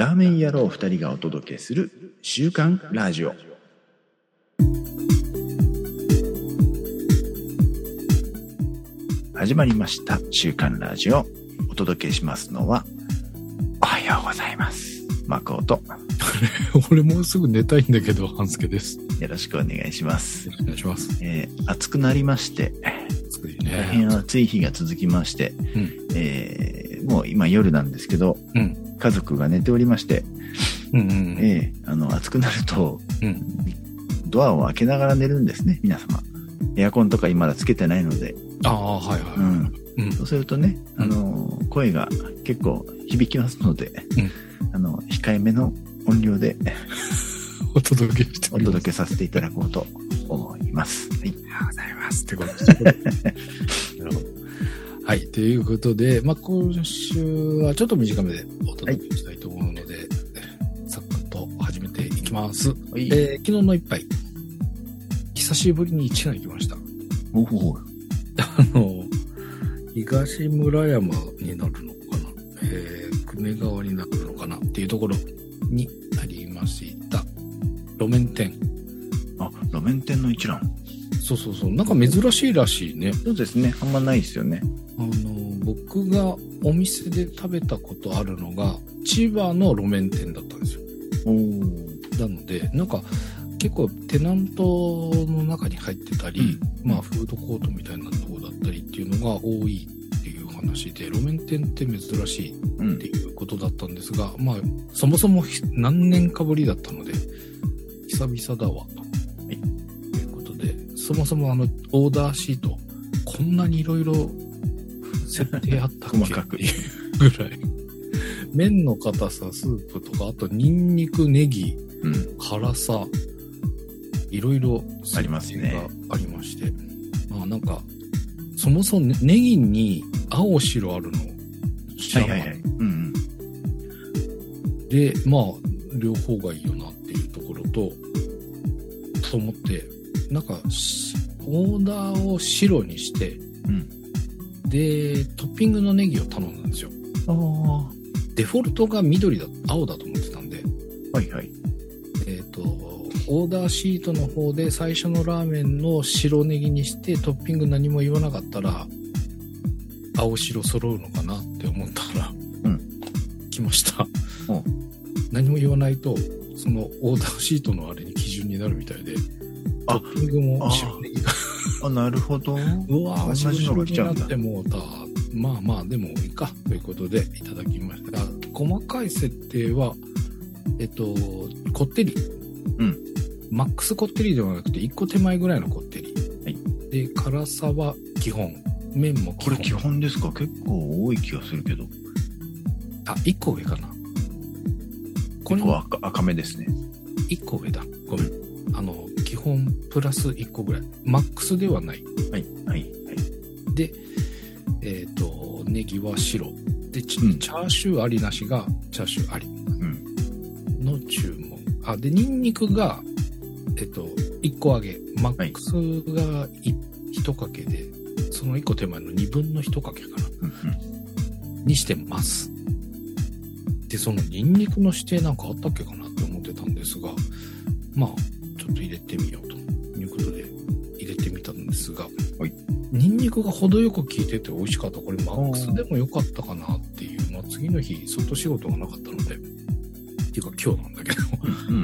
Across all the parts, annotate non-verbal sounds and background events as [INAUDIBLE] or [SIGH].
ラーメン野郎二人がお届けする週刊ラジオ。始まりました週刊ラジオ。お届けしますのは、おはようございます。マコと、[LAUGHS] 俺もうすぐ寝たいんだけど、半助です。よよろしくお願いしますろ。しくお願いします。えー暑くなりまして、暑い大変ね。暑い日が続きまして、うん。えーもう今夜なんですけど、うん。家族が寝ておりまして、うんうんえーあの、暑くなると、うん。ドアを開けながら寝るんですね、皆様。エアコンとか今だつけてないので、ああ、はいはい。うん。うん。そうするとね、うんあの、声が結構響きますので、あの、控えめの音量で [LAUGHS] お届けしてお。届けさせていただこうと思います。はい。ありがとうございます。ってことです。なるほど。はい。ということで、まあ、今週はちょっと短めでお届けしたいと思うので、サクッと始めていきます。はいえー昨日の一杯、久しぶりに一蘭行きました。おおあの、東村山になるのかな、えー、久米川になるのかなっていうところにありました。路面店。あ、路面店の一覧。そうそうそう。なんか珍しいらしいね。そうですね。あんまないですよね。あの、僕がお店で食べたことあるのが、千葉の路面店だったんですよ。おお。なので、なんか、結構テナントの中に入ってたり、うんまあフードコートみたいなところだったりっていうのが多いっていう話で、路面店って珍しいうんって。いうことだったんですが、まあ、そもそもひ何年かぶりだったので、久々だわ、と。そもそもあの、オーダーシート、こんなにいろいろ設定あったっけ？細かくぐらい。麺の硬さ、スープとか、あと、ニンニク、ネギ、うん。辛さ、いろいろありますねがありまして。まあなんか、そもそもねネギに青白あるの知らなかったはいはいはい。うんで、まあ、両方がいいよなっていうところと、と思って、なんか、しオーダーを白にして、うん。で、トッピングのネギを頼んだんですよ。うん。あデフォルトが緑だ、青だと思ってたんで、あ。はいはい。えっ、と、オーダーシートの方で最初のラーメンの白ネギにしてトッピング何も言わなかったら、青白揃うのかなって思ったら、うん来ましたお。何も言わないと、そのオーダーシートのあれに基準になるみたいで、ッピングも白ネギが、あ、なるほど。うわぁ、同じのが来ちゃうってもうた。まあまあ、でもいいか、ということでいただきましたが、細かい設定は、えっと、こってり。うん。マックスこってりではなくて、1個手前ぐらいのこってり。はい。で、辛さは基本。麺も基本。これ基本ですか？結構多い気がするけど。あ、1個上かな。これ結構赤赤めですね。1個上だ。ごめん。あの、基本プラス1個ぐらい。マックスではない。はい。はい。はい。で、えっ、と、ネギは白。で、チャーシューありなしが、チャーシューありうん。の注文。あ、で、ニンニクが、えっ、と、1個揚げ。マックスが1かけで、その1個手前の2分の1かけかな。うん。にしてます。で、そのニンニクの指定なんかあったっけかなって思ってたんですが、まあ、ニンニクが程よく効いてて美味しかった。これマックスでも良かったかなっていう、まあ次の日、外仕事がなかったので、っていうか今日なんだけど、うん。う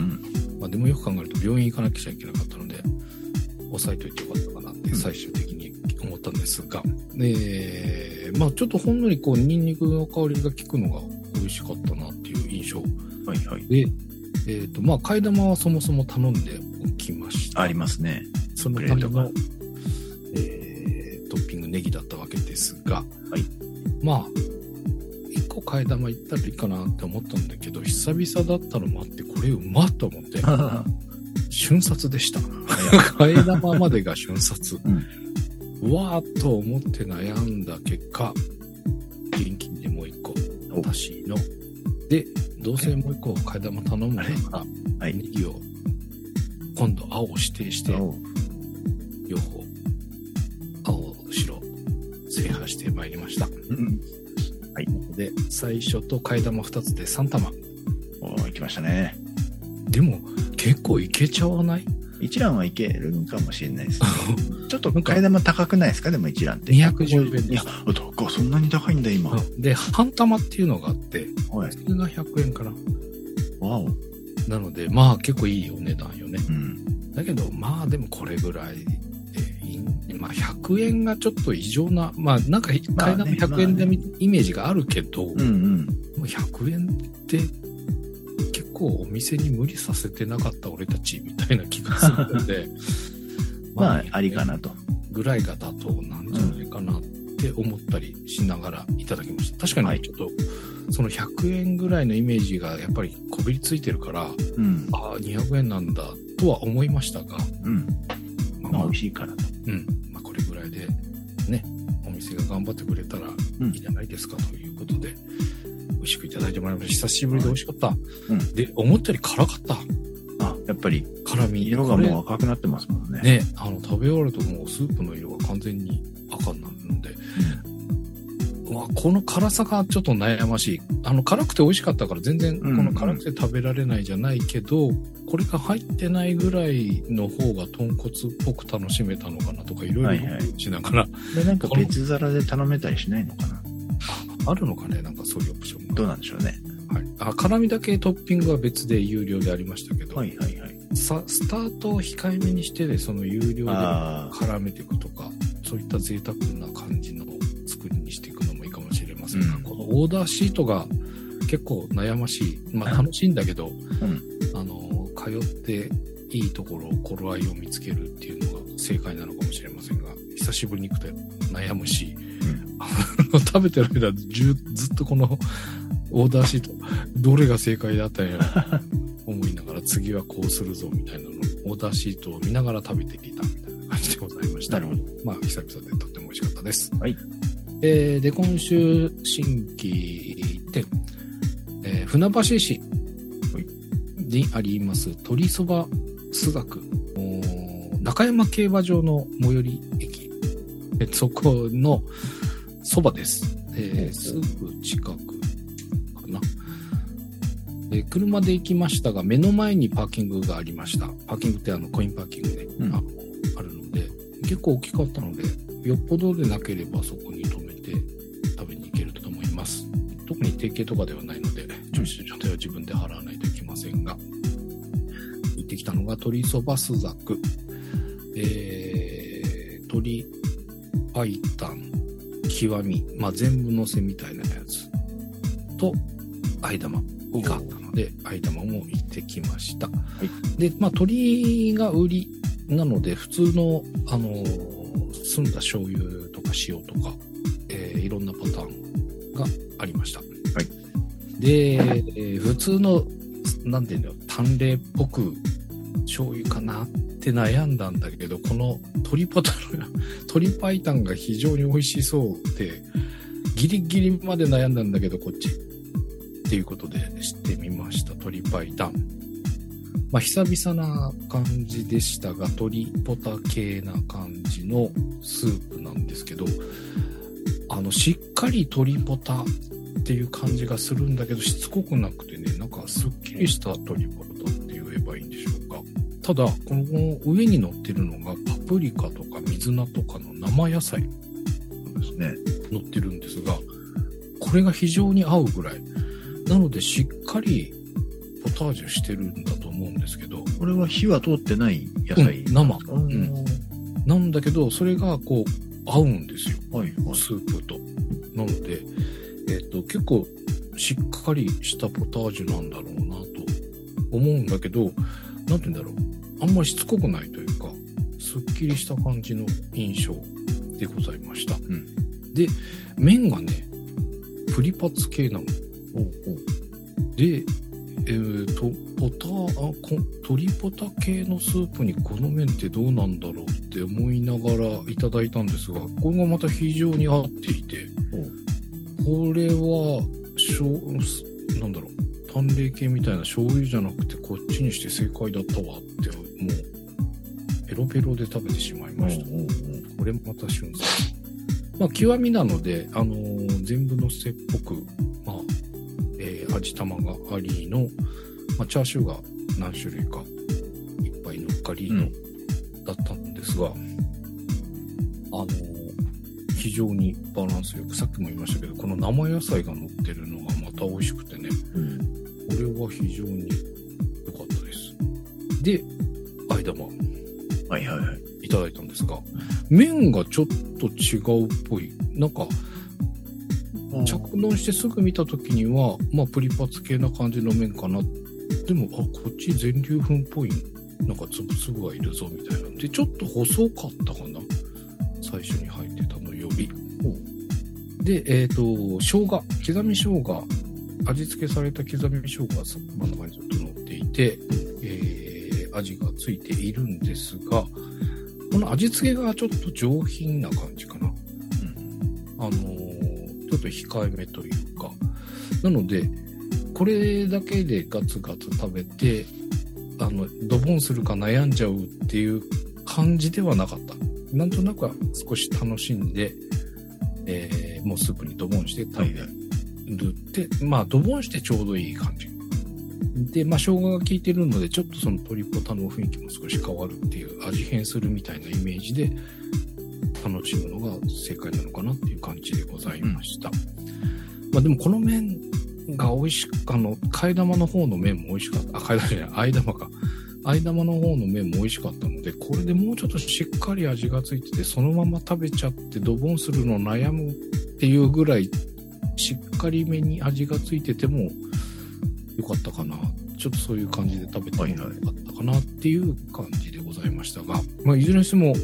ん。まあでもよく考えると病院行かなきゃいけなかったので、抑えといてよかったかなってうん最終的に思ったんですが、で、まあちょっとほんのりこうニンニクの香りが効くのが美味しかったなっていう印象はいはい。で、えっ、と、まあ替え玉はそもそも頼んでおきました。ありますね。そのための、えートッピングネギだったわけですが、はい。まあ、一個替え玉いったらいいかなって思ったんだけど、久々だったのもあって、これうまっと思って、[LAUGHS] 瞬殺でした。替え玉までが瞬殺。[LAUGHS] うわーっと思って悩んだ結果、現金でもう一個お。足しの。で、どうせもう一個替え玉頼むんだから、はい。ネギを今度青を指定して、うん。で、最初と替え玉2つで3玉。きましたね。でも、結構いけちゃわない？一蘭はいけるかもしれないですね。[LAUGHS] ちょっと替え玉高くないですか？でも一蘭って。210円いや、高いそんなに高いんだ、今。はで、半玉っていうのがあって、い。それが100円かな。わお。なので、まあ結構いいお値段よね。うん。だけど、まあでもこれぐらいでいい、まあ100円がちょっと異常な、まあなんか替えまあ玉ね100円でまあイメージがあるけど、うんうん。もう100円って結構お店に無理させてなかった俺たちみたいな気がするので、[LAUGHS] まあ、ありかなと。ぐらいが妥当なんじゃないかなって思ったりしながらいただきました。確かはいにちょっと、その100円ぐらいのイメージがやっぱりこびりついてるから、うん。ああ、200円なんだとは思いましたが、うん。まあ、美味しいからと。うん。まあ、これぐらいで、ね、お店が頑張ってくれたらうんいいじゃないですかということで、美味しくいただいてもらいました。久しぶりで美味しかった。うんで、思ったより辛かった。あ、やっぱり、辛み。色がもう赤くなってますもんね。ね、あの、食べ終わるともうスープの色が完全にわこの辛さがちょっと悩ましい。あの、辛くて美味しかったから全然、こうんうんの辛くて食べられないじゃないけど、これが入ってないぐらいの方が豚骨っぽく楽しめたのかなとか、いろいろはいはいしながら、で、なんか別皿で頼めたりしないのかな？あるのかね、なんかそういうオプションが。どうなんでしょうね。はい。あ、辛味だけトッピングは別で有料でありましたけど、はいはいはい。さスタートを控えめにしてで、その有料で。絡めていくとか、そういった贅沢な感じのオーダーシートが結構悩ましい。まあ楽しいんだけど、んあの、通っていいところ、頃合いを見つけるっていうのが正解なのかもしれませんが、久しぶりに行くと悩むし、あの [LAUGHS] 食べてる間ずずっとこのオーダーシート、どれが正解だったんやろ思いながら次はこうするぞみたいなのをオーダーシートを見ながら食べていたみたいな感じでございました。なるほど。まあ、久々でとっても美味しかったです。はい。えーで、今週、新規店、えー船橋市にあります、鳥そば須学、おー中山競馬場の最寄り駅、えそこのそばです。えーすぐ近くかな。で車で行きましたが、目の前にパーキングがありました。パーキングってあのコインパーキングね、うんあのあるので、結構大きかったので、よっぽどでなければそこに特に提携とかではないので、駐車場代は自分で払わないといけませんが、行ってきたのが鶏そばスザク、えー、鶏白湯、極み、まあ、全部乗せみたいなやつ。と、相玉があったので、相玉も行ってきました。で、まあ、鶏が売りなので、普通の、あのー澄んだ醤油とか塩とか、えーいろんなパターンがありました。で、えー普通の、なんていうの、淡麗っぽく醤油かなって悩んだんだけど、この鶏パタの、[LAUGHS] 鶏白湯が非常に美味しそうで、ギリギリまで悩んだんだけど、こっち。っていうことで知ってみました、鶏白湯。まあ、久々な感じでしたが、鶏ポタ系な感じのスープなんですけど、あの、しっかり鶏ポタっていう感じがするんだけど、しつこくなくてね、なんかすっきりした鶏ポタって言えばいいんでしょうか。ただ、この上に乗ってるのがパプリカとか水菜とかの生野菜ですね。乗ってるんですが、これが非常に合うぐらい。なので、しっかりポタージュしてるんだと思うんですけど、これは火は通ってない野菜。うん生うんんなんだけど、それがこう、合うんですよ。はいはい。スープと。なので、えっ、と、結構しっかりしたポタージュなんだろうなと思うんだけど、なんて言うんだろう。あんまりしつこくないというか、すっきりした感じの印象でございました。んで、麺がね、プリパツ系なの。で、えーと、ポタ、あ、こ鶏ポタ系のスープにこの麺ってどうなんだろうって思いながらいただいたんですが、これがまた非常に合っていて、これは、しょう、なんだろう、淡麗系みたいな醤油じゃなくてこっちにして正解だったわって、もう、ペロペロで食べてしまいました。これまた旬さん。まあ、極みなので、あのー全部のせっぽく、まあ、えー味玉がありの、まあ、チャーシューが何種類かいっぱい乗っかりの、だったんですが、あの、非常にバランスよく、さっきも言いましたけど、この生野菜が乗ってるのがまた美味しくてね、うん。これは非常に良かったです。で、間もはいはいはい。いただいたんですが、麺がちょっと違うっぽい。なんか、着丼してすぐ見た時には、まあ、プリパツ系な感じの麺かな。でも、あ、こっち全粒粉っぽい、なんかつぶつぶがいるぞ、みたいな。で、ちょっと細かったかな。最初に入ってたのより。で、えっ、と、生姜、刻み生姜、味付けされた刻み生姜が真ん中にずっと乗っていて、えー、味がついているんですが、この味付けがちょっと上品な感じかな。と控えめというか。なので、これだけでガツガツ食べて、あの、ドボンするか悩んじゃうっていう感じではなかった。なんとなくは少し楽しんで、えーもうスープにドボンして食べるって、まあ、ドボンしてちょうどいい感じ。で、まあ、生姜が効いてるので、ちょっとその鶏ポタの雰囲気も少し変わるっていう、味変するみたいなイメージで、楽しむのが正解なのかなっていう感じでございました。まあでもこの麺が美味しく、あの、替え玉の方の麺も美味しかった。あ、替え玉じゃない、相玉か。相玉の方の麺も美味しかったので、これでもうちょっとしっかり味がついてて、そのまま食べちゃってドボンするの悩むっていうぐらい、しっかりめに味がついててもよかったかな。ちょっとそういう感じで食べてもよかったかなっていう感じでございましたが、まあいずれにしても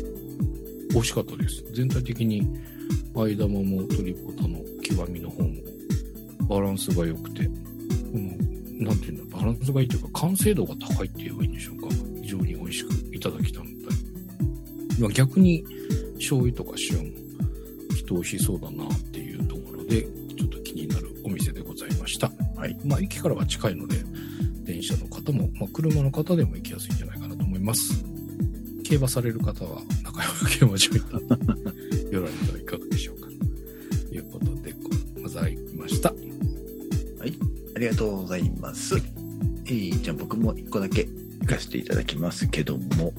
美味しかったです。全体的に、間玉も鶏ポタの極みの方も、バランスが良くて、うん、なんていうんだ、バランスがいいというか、完成度が高いって言えばいいんでしょうか。非常に美味しくいただきたので。まあ、逆に、醤油とか塩も、きっと美味しそうだなっていうところで、ちょっと気になるお店でございました。はい。まあ、駅からは近いので、電車の方も、まあ、車の方でも行きやすいんじゃないかなと思います。競馬される方は、中山競馬場に行って、よられてはいかがでしょうか。ということで、ございました。ありがとうございます。えー、じゃあ僕も一個だけ行かせていただきますけども、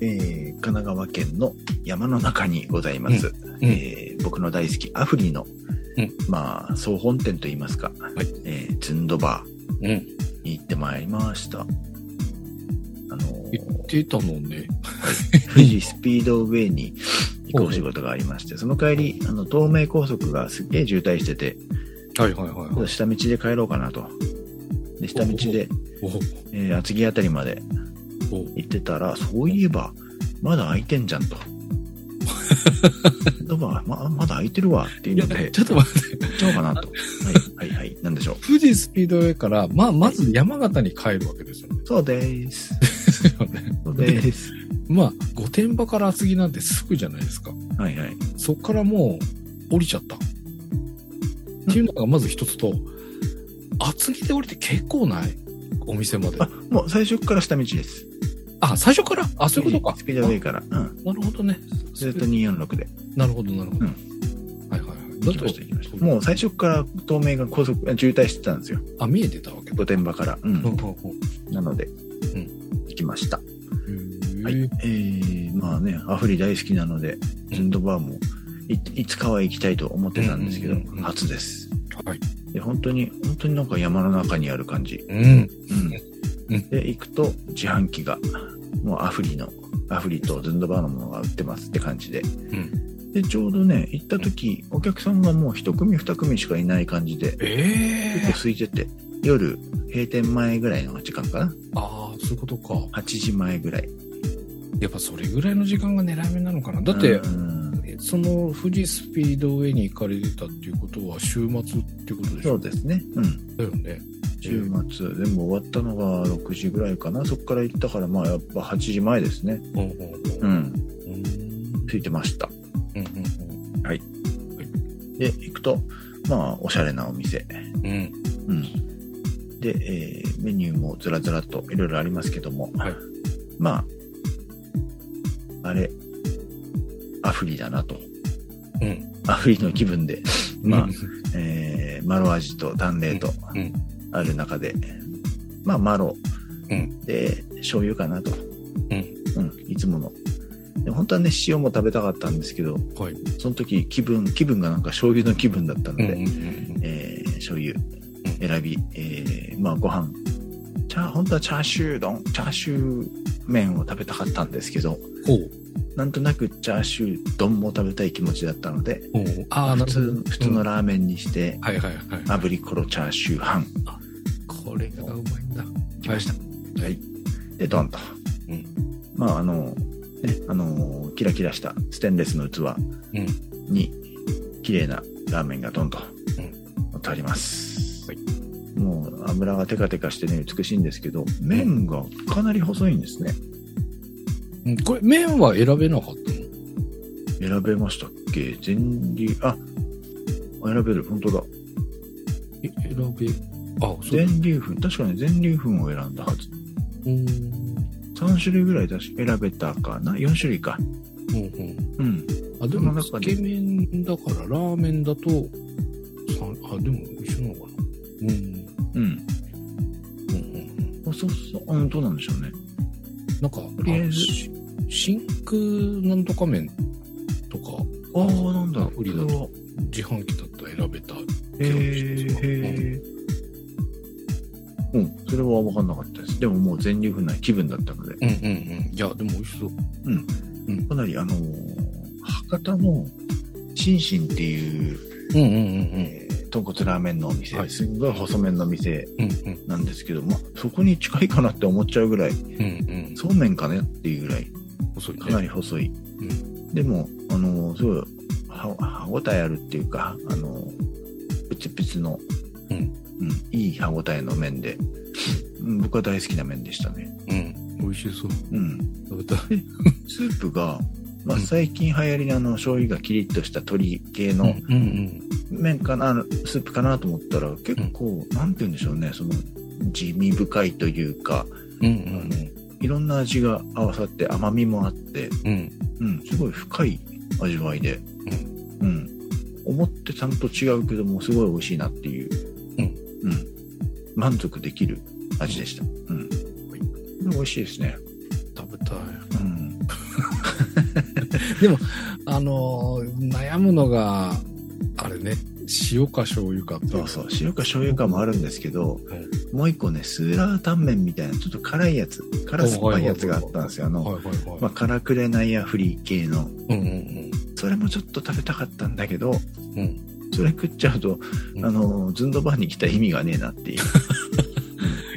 えー、神奈川県の山の中にございます、うんえー僕の大好きアフリの、うんまあ、総本店といいますか、はいえー、ズンドバうん。ーに行ってまいりました。あのー言ってたのね。富士スピードウェイに行くお仕事がありまして、その帰り、あの、東名高速がすげえ渋滞してて、はいはいはいはい。下道で帰ろうかなと。で、下道で、おえー厚木あたりまでお行ってたら、そういえば、まだ空いてんじゃんと。[LAUGHS] ドバままだ空いてるわっていうので、、ちょっと待って。行っちゃおうかなと。はい、はい、はい。なんでしょう。富士スピードウェイから、まあ、まず山形に帰るわけですよね。そうです。で。まあ、御殿場から厚木なんてすぐじゃないですか。はい、はい。そっからもう降りちゃった。っていうのがまず一つと、厚木で降りて結構ない？お店まで。あ、もう最初から下道です。あ、最初から？あ、そういうことか。スピードウェイから。うん。あなるほどね。ずっと246で。なるほど、なるほど。うんはいはいはい。行きました、行きました。もう最初から東名が高速、渋滞してたんですよ。あ、見えてたわけだ。御殿場から。うん。うんなので、うん行きました。うんはい。えー、まあね、アフリ大好きなので、ズンドバーもいいつかは行きたいと思ってたんですけどうんうんうんうん、初です。はい。で、本当に、本当になんか山の中にある感じ。うん。うんうん。で、行くと自販機が、もうアフリの、アフリとズンドバーのものが売ってますって感じで。うん。で、ちょうどね、行った時、お客さんがもう一組二組しかいない感じで、ええ結構空いてて、夜、閉店前ぐらいの時間かなああ、そういうことか。?8 時前ぐらい。やっぱそれぐらいの時間が狙い目なのかな。だって、うんその富士スピードウェイに行かれてたっていうことは週末っていうことでしょそうですね。うん。だよね。週末、でも終わったのが6時ぐらいかな。そこから行ったから、まあやっぱ8時前ですね。うんうんううん。ん。うんついてました。うんうんで、行くと、まあ、おしゃれなお店。うん。うん。うん。で、えーメニューもずらずらっといろいろありますけども、はいまあ、あれ、アフリだなと。うん。アフリの気分で、まあうん、えー、マロ味と淡麗とうん。ある中で、まあ、マロ。うんで、醤油かなと。うん。うん、いつもの。で本当はね、塩も食べたかったんですけど、はい。その時気分、気分がなんか醤油の気分だったので、えー醤油選び、えーまあご飯、チャー、本当はチャーシュー丼、チャーシュー麺を食べたかったんですけど。なんとなくチャーシュー丼も食べたい気持ちだったので。あ普通、。普通のラーメンにして、はいはいはい。炙りコロチャーシュー半これがうまいんだ。来ました。ははいい。で、ドンと。うんまあ、あの、ね、あの、キラキラしたステンレスの器うん。に、綺麗なラーメンがドンと、乗ってあります。はいもう、油がテカテカしてね、美しいんですけど、麺がかなり細いんですね。うんこれ、麺は選べなかったの？選べましたっけ？全粒、あ、選べる、本当だ。え、選べ、あ、そう。全粒粉、確かに全粒粉を選んだはず。うん。3種類ぐらい確か選べたかな ?4 種類か。うんうん。うん。あ、でも、つけ麺だから、ラーメンだと、さあ、でも一緒なのかな？うん。うん。うんうんうん。そうそう、うん、どうなんでしょうね。なんか、とりあえず真空なんとか麺とか、ああ、なんだ。アプリだと自販機だったら選べた。へえ。うん、それは分かんなかったです。でももう全粒粉ない気分だったので、うんうんうん。いや、でも美味しそう。かなりあのー博多のシンシンっていう、うんうんうんえー豚骨ラーメンのお店、はいすんごい細麺の店。なんですけど、まあ、そこに近いかなって思っちゃうぐらい、うんうん。そうめんかねっていうぐらい、細いね。かなり細い。うでも、あのーすごい、は歯応えあるっていうか、あのープチプチの、うんうん、いい歯応えの麺で、うん僕は大好きな麺でしたね。うん。美味しそう。うん。食べたい。スープが、まあ、うん最近流行りのあの、醤油がキリッとした鶏系の麺かな、スープかなと思ったら、結構、なんて言うんでしょうね、その、地味深いというか、あんのいろんな味が合わさって甘みもあって、うん。すごい深い味わいで、うん。思ってたのと違うけども、すごい美味しいなっていう、うんうん。満足できる味でした。うん。美味しいですね。食べたい。うん。あのー、悩むのが、あれね、塩か醤油かそうそう、塩か醤油かもあるんですけど、もう一個ね、スーラータンメンみたいな、ちょっと辛いやつ、辛酸っぱいやつがあったんですよ。あの。まあ、辛くれないやフリー系の。うんうんそれもちょっと食べたかったんだけど、うん。うん。それ食っちゃうと、うんあの、ズンドバーに来た意味がねえなっていう。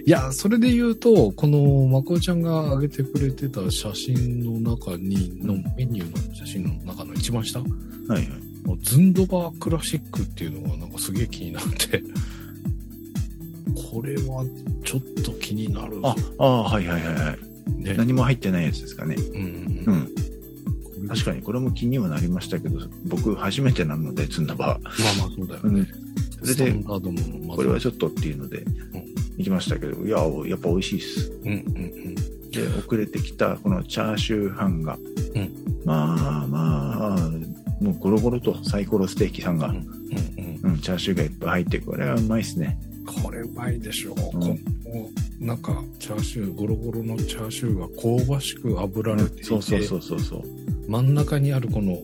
いや、それで言うと、この、まこちゃんが上げてくれてた写真の中に、のメニューの写真の中の一番下、はいはい。ズンドバークラシックっていうのがなんかすげえ気になって、これはちょっと気になる。あ、ああ、はいはいはいはい。ね。何も入ってないやつですかね。うんううん。ん。確かにこれも気にはなりましたけど、僕初めてなので、ズンドバー。まあまあそうだよね。うん。それでこれはちょっとっていうので、行きましたけど、いや、やっぱ美味しいっす。うんうんで、遅れてきたこのチャーシューハンが、うんまあまあ、もうゴロゴロとサイコロステーキさんが、うん。うんうん。うん、チャーシューがいっぱい入って、これはうまいっすね。これうまいでしょう。うんこのなんか、チャーシュー、ゴロゴロのチャーシューが香ばしく炙られていて、そうそうそうそうそう。真ん中にあるこの、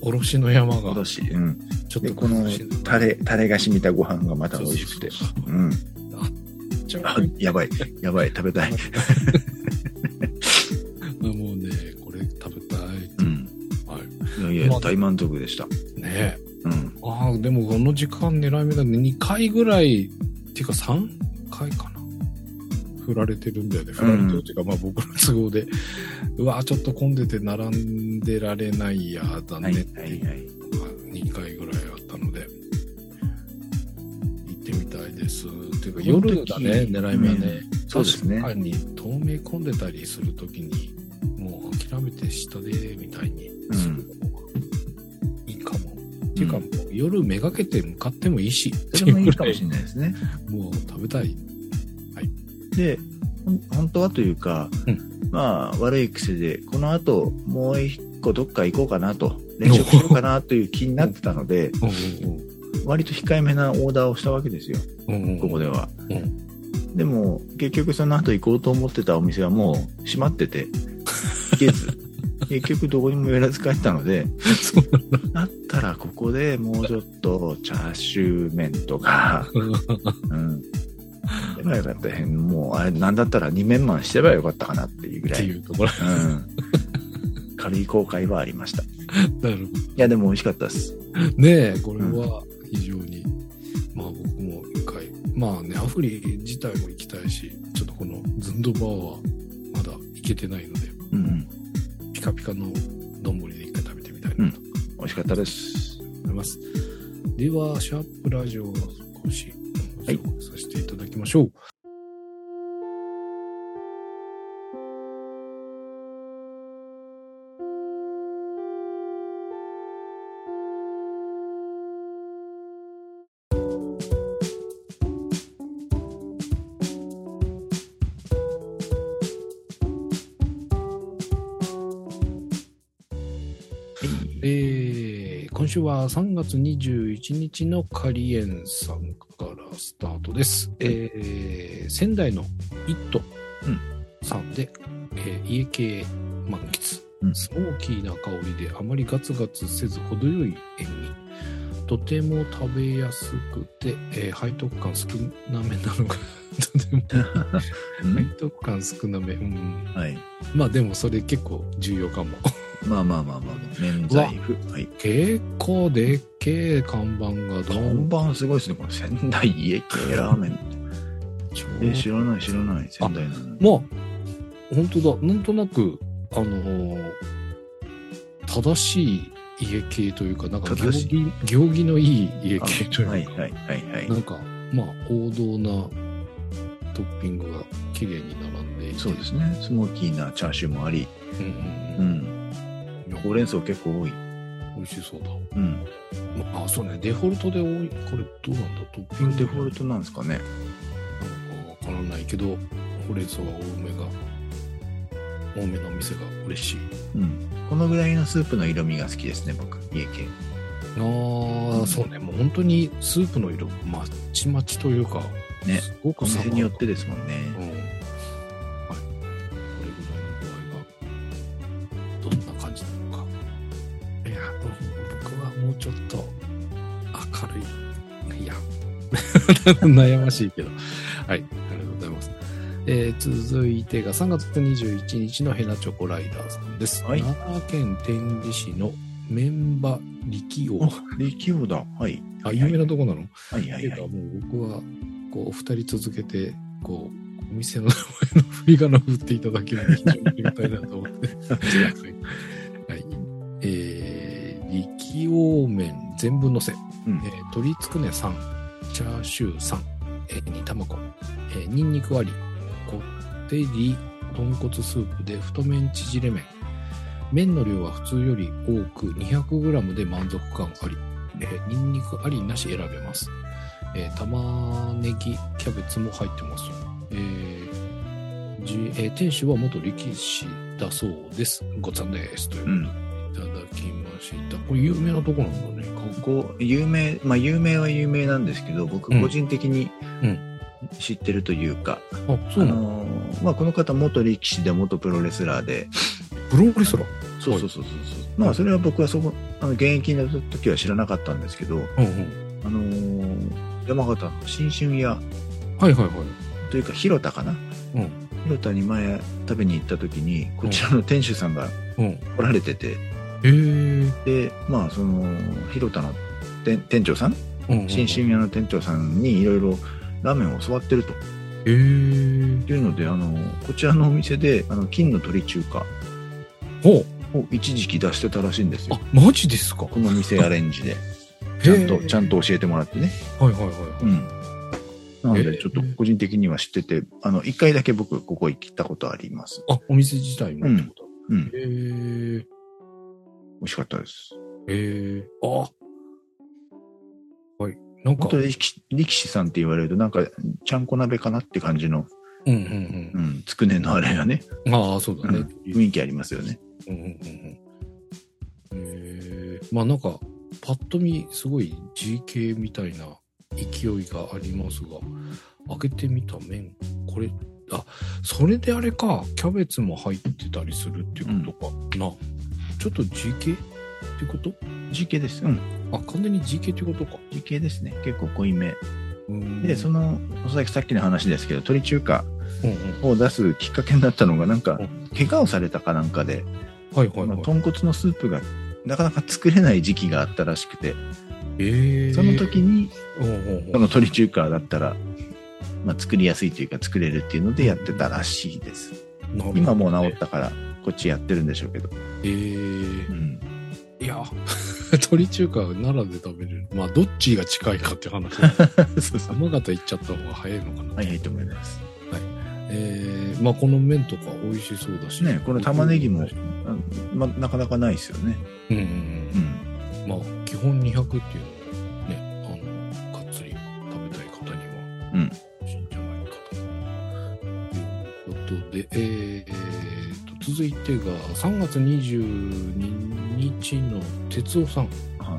おろしの山が今、年、うん。で、ちょっとこのタレ、タレが染みたご飯がまた美味しくて。そうそうそうあ、やばい、やばい、食べたい。[LAUGHS] もうね、これ食べたい。うん。はいやいやまあ、大満足でした。い。ねうん。ああ、でもこの時間狙い目だね。2回ぐらい、っていうか3回かな。振られてるんだよね。振られてるっていうか、まあ僕の都合で、うわちょっと混んでて並んでられないや、だはい、ねはい、はい。2夜だね、狙い目はね。そうですね。確かに透明混んでたりするときに、もう諦めて下で、みたいに。うん。するのがいいかも。っていうか、もう夜めがけて向かってもいいし、それもいいかもしれないですね。もう食べたい。で、ほん本当はというか、うん。まあ、悪い癖で、この後、もう一個どっか行こうかなと、練習しようかなという気になってたので、うん。うん割と控えめなオーダーをしたわけですよ、うんうんうんここでは。うんでも、結局その後行こうと思ってたお店はもう閉まってて、[LAUGHS] 行けず、結局どこにも寄らず帰ったので、だったらここでもうちょっとチャーシュー麺とか、うん。ばよかった。もう、あれ、なんだったら二面マンしてればよかったかなっていうぐってらい。いうところ。うん。軽い後悔はありました。い [LAUGHS] なるほや、でも美味しかったです。ど。ねえ、これは非常に、まあ僕も一回、まあね、アフリ自体も行きたいし、ちょっとこのズンドバーはまだ行けてないので、うんうん。ピカピカの丼で一回食べてみたいなと美味しかったです。思います。では、シャープラジオを少しはいご紹介させていただきましょう。えー今週は3月21日のカリエンさんからスタートです。えー仙台のイットうんさんで、えー家系満喫、うんスモーキーな香りであまりガツガツせず程よい塩味。とても食べやすくて、えー背徳感少なめなのが、[LAUGHS] とても [LAUGHS] 背徳感少なめ。うん、はい。まあでもそれ結構重要かも。まあまあまあまあ、免罪符。はい。結構でっけえ看板がど看ん板すごいですね。この仙台家系ラーメンって。え、知らない知らない。仙台なのに。まあ、本当だ。なんとなく、あのー正しい家系というか、なんか行儀、行儀のいい家あ系というか、はいはいはいはい。なんか、まあ、王道なトッピングが綺麗に並んでいて。そうですね。スモーキーなチャーシューもあり。うんうんううん。ん。ほうれん草結構多い。美味しそうだ。うん。まあ、そうね。デフォルトで多い。これどうなんだ？トッピングデフォルトなんですかね。なのかわからないけど、ほうれん草は多めが、多めの店が嬉しい。うん。このぐらいのスープの色味が好きですね、僕。家系。ああ、そうね。もう本当にスープの色、まちまちというか、ねすごくお店によってで。ですもんね。うん。悩ましいけど。はい。ありがとうございます。えー続いてが3月21日のヘナチョコライダーさんです。はい奈良県天理市の麺場力王。あ、力王だ。はい。あ、有名なとこなの？はいはいはい。ていうかもう僕は、こう、お二人続けて、こう、お店の名前の振り仮名を振っていただけるので非常にありがたいなと思って。はい。はい。えー、力王麺全部のせ、うんえー鶏つくね3、チャーシュー3、えー煮卵、えーニンニク割り、こってり豚骨スープで太麺縮れ麺。麺の量は普通より多く 200g で満足感あり、えーニンニクありなし選べます。えー玉ねぎ、キャベツも入ってます。えーじえー店主は元力士だそうです。ごっつぁんです。ということでいただきました。これ有名なとこなんだね。ここ、有名、まあ有名は有名なんですけど、僕うん。個人的にうん。知ってるというか、あ、そうあなの？のーまあこの方元力士で元プロレスラーで、プロレスラー？そうそうそうそう。まあそれは僕はそこ、あの現役の時は知らなかったんですけど、うんうん。あのー山形の新春屋。はいはいはい。というか広田かな、うん。広田に前食べに行った時にこちらの店主さんがうん。来られてて、えー。でまあその広田の店店長さん？うんうん新春屋の店長さんにいろいろラーメンを教わってると。えー。いうのであのこちらのお店であの金の鳥中華。を一時期出してたらしいんですよ。あ、マジですか？この店アレンジで。ちゃんとちゃんと教えてもらってね。はいはいはい。うん。なのでちょっと個人的には知っててあの一回だけ僕ここ行ったことあります。あ、お店自体もってこと、うん。へー。美味しかったですへー。あ。はい。なんか力士さんって言われるとなんかちゃんこ鍋かなって感じの、うんうんうん、つくねのあれがね、うん。ああ、そうだね。うん雰囲気ありますよねうんうんうんうん。えー、まあなんか、パッと見、すごい GK みたいな勢いがありますが、開けてみた麺。これ、あ、それであれか、キャベツも入ってたりするっていうことかな。ちょっと GK ってこと？GK です。うん。あ、完全に GK ってことか。GK ですね。結構濃いめ。うんで、その、さっきの話ですけど、鶏中華。を出すきっかけになったのが、なんかう、怪我をされたかなんかで、はいはいはい。豚骨のスープがなかなか作れない時期があったらしくて、ええその時に、この鶏中華だったら、まあ、作りやすいというか作れるっていうのでやってたらしいです。今もう治ったから、こっちやってるんでしょうけど。ええうん。いや、[LAUGHS] 鶏中華奈良で食べれる。まあ、どっちが近いかって話。[LAUGHS] そうそう。山形行っちゃった方が早いのかな。早いと思います。えー、まあ、この麺とか美味しそうだし。ね、この玉ねぎも、あま、なかなかないですよね。うんうんう。うんん。まあ、基本200っていうの続いてが3月22日の哲夫さん。は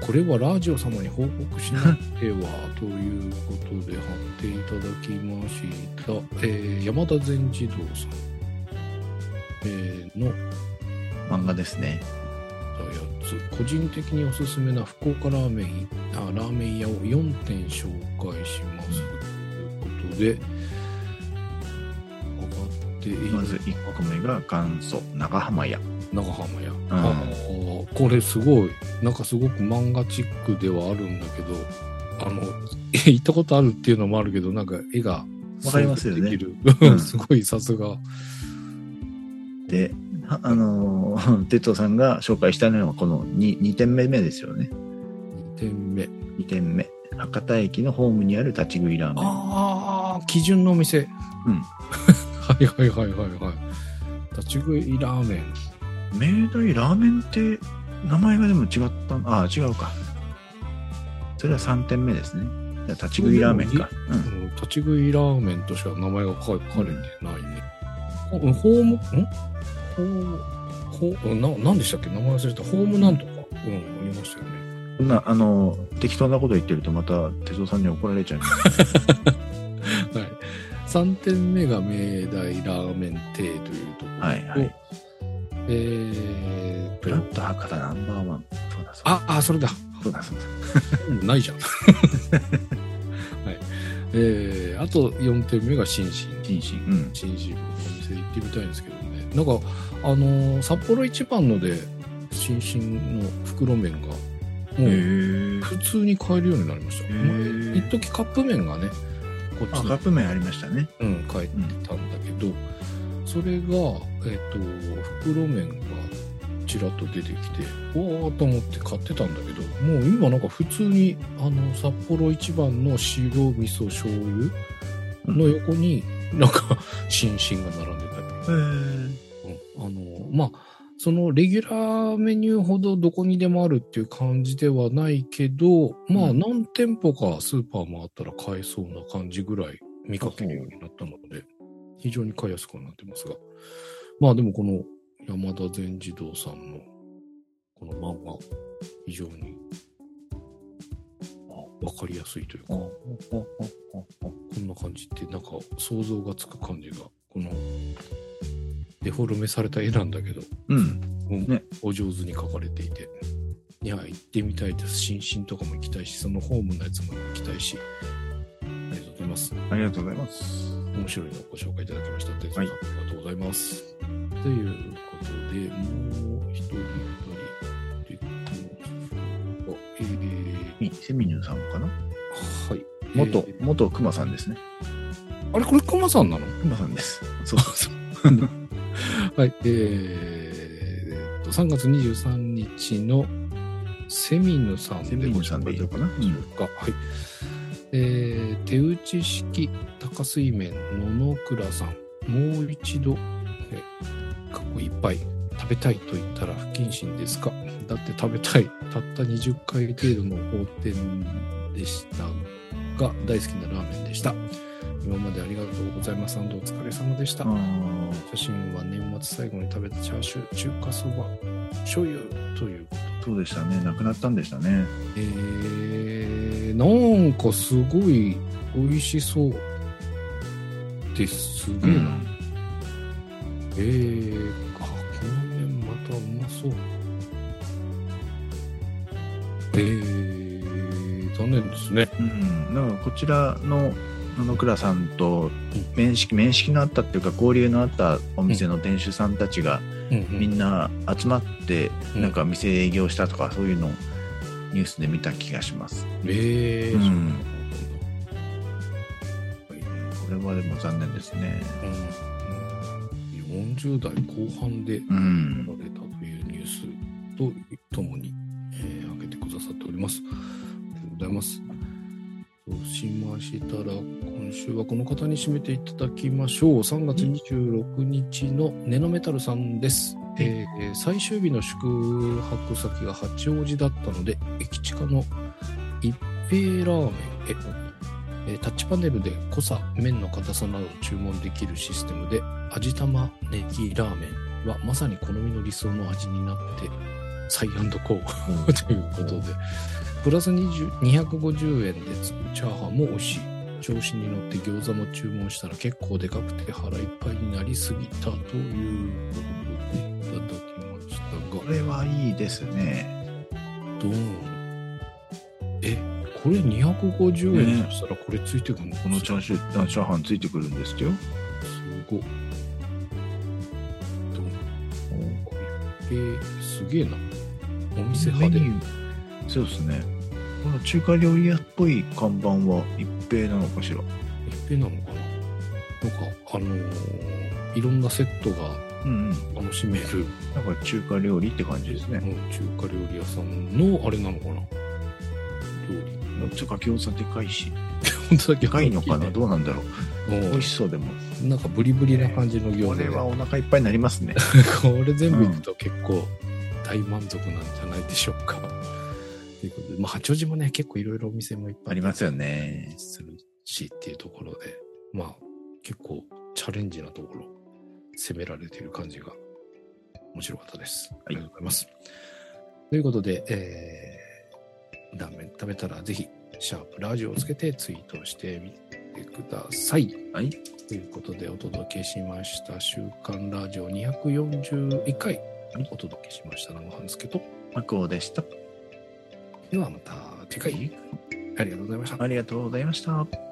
これはラジオ様に報告しなくてはということで貼っていただきました、えー山田善児童さん、えーの。漫画ですね。個人的におすすめな福岡ラーメンあラーメン屋を4店紹介します。ということで上がっているまず1個目が元祖長浜屋。長浜屋、あーこれすごい。なんかすごく漫画チックではあるんだけどあの [LAUGHS] 行ったことあるっていうのもあるけどなんか絵がわかりますよね。すごい [LAUGHS] さすが。で、はあのー、[LAUGHS] 哲夫さんが紹介したのはこの 2, 2点目目ですよね。2点目。2点目。博多駅のホームにある立ち食いラーメン。ああ基準のお店。うんはいはいはいはいはい立ち食いラーメン明大ラーメンって名前がでも違ったああ違うかそれは3点目ですねじゃあ立ち食いラーメンか、うん、うん立ち食いラーメンとしては名前が書かれてないね。ほホーム、ん？ホーム、な、なんでしたっけ？名前忘れた。ホームなんとか。うん、ありましたよね。そんなあの適当なこと言ってるとまた哲夫さんに怒られちゃいますはい。[LAUGHS] 3点目が明大ラーメン亭というところと、はいはいえーブラと、ッド博多ナンバーワンそうだそうだあ、あ、それだ。そうだそうだ [LAUGHS] ないじゃん。[LAUGHS] はい。えー、あと4点目が新進。紳士うん新進のお店行ってみたいんですけどね。なんか、あのー札幌一番ので、新進の袋麺が、もへうえ普通に買えるようになりました。一時カップ麺がね、こっちあにカップ麺ありましたね。うん、帰ってたんだけど、それが、えっ、と、袋麺がちらっと出てきて、おーと思って買ってたんだけど、もう今なんか普通に、あの、札幌一番の塩味噌醤油の横に、なんか、新進が並んでたり、うん。あの、まあ、そのレギュラーメニューほどどこにでもあるっていう感じではないけど、まあうん何店舗かスーパーもあったら買えそうな感じぐらい見かけるようになったので、非常に買いやすくはなってますが。まあでもこの山田善児童さんのこの漫画、非常にわかりやすいというか、こんな感じってなんか想像がつく感じが、このデフォルメされた絵なんだけど、うんねお上手に描かれていて。いや、行ってみたいです。新進とかも行きたいし、そのホームのやつも行きたいし。ありがとうございます。ありがとうございます面白いのをご紹介いただきました。哲夫さん、はいありがとうございます。ということで、もう一人、二人、で、もうえー、みセミニューさんかな？はい。元、えー元熊さんですねあれ、これ、クマさんなの？熊さんです [LAUGHS] そうそう [LAUGHS] [LAUGHS] はい。えー、と、3月23日のセミヌさんセミニューさんでいいのかなか。はい。えー、手打ち式高水麺野々倉さん。もう一度、え過去いっぱい食べたいと言ったら不謹慎ですかだって食べたい。たった20回程度の法店でしたが、大好きなラーメンでした。今までありがとうございます。お疲れ様でした。写真は年末最後に食べたチャーシュー、中華そば、醤油ということそうでしたね。亡くなったんでしたね。えー、なんかすごい美味しそうです。すげえな。えー、あ、この麺またうまそう。えー、残念ですね。うん。だからこちらの野々倉さんと面識、面識のあったっていうか交流のあったお店の店主さんたちがみんな集まってうんなんか店営業したとかそういうのをニュースで見た気がします。えー、うんこれはでも残念ですね。うん、40代後半でうんら。れたというニュースとともに、えー、挙げてくださっております。ありがとうございます。しましたら、今週はこの方に締めていただきましょう。3月26日のネノメタルさんです。えー最終日の宿泊先が八王子だったので、駅近の一平ラーメンへ、えータッチパネルで濃さ、麺の硬さなどを注文できるシステムで、味玉ネギラーメンはまさに好みの理想の味になって、サイコーということで、プラス20 250円でチャーハンも美味しい。調子に乗って餃子も注文したら結構でかくて腹いっぱいになりすぎたということでいただきましたがこ、れはいいですね。どう？え、これ250円としたらこれついてくるの？このチャーシュー、あチャーハンついてくるんですよ。すごい。どう？えー、すげえな。お店派で。そうですね。この中華料理屋っぽい看板は一平なのかしら？一平なのかな？なんか、あのーいろんなセットがうんうん。楽しめる、なんか中華料理って感じですね。うん中華料理屋さんのあれなのかな？料理。ちょっと餃子でかいし。[LAUGHS] 本当だけでかいのかな？どうなんだろう？うん美味しそうでも。なんかブリブリな感じの餃子でこれはお腹いっぱいになりますね。[LAUGHS] これ全部いくと結構大満足なんじゃないでしょうか。ということで、まあ、八王子もね、結構いろいろお店もいっぱいありますよね。するしっていうところで、まあ、結構チャレンジなところ、攻められている感じが面白かったです。ありがとうございます。ということで、えー、断面食べたらぜひ、シャープラジオをつけてツイートしてみてください。はい。ということでお届けしました週刊ラジオ241回お届けしました生半助とマクオでした。ではまた次回ありがとうございました。ありがとうございました。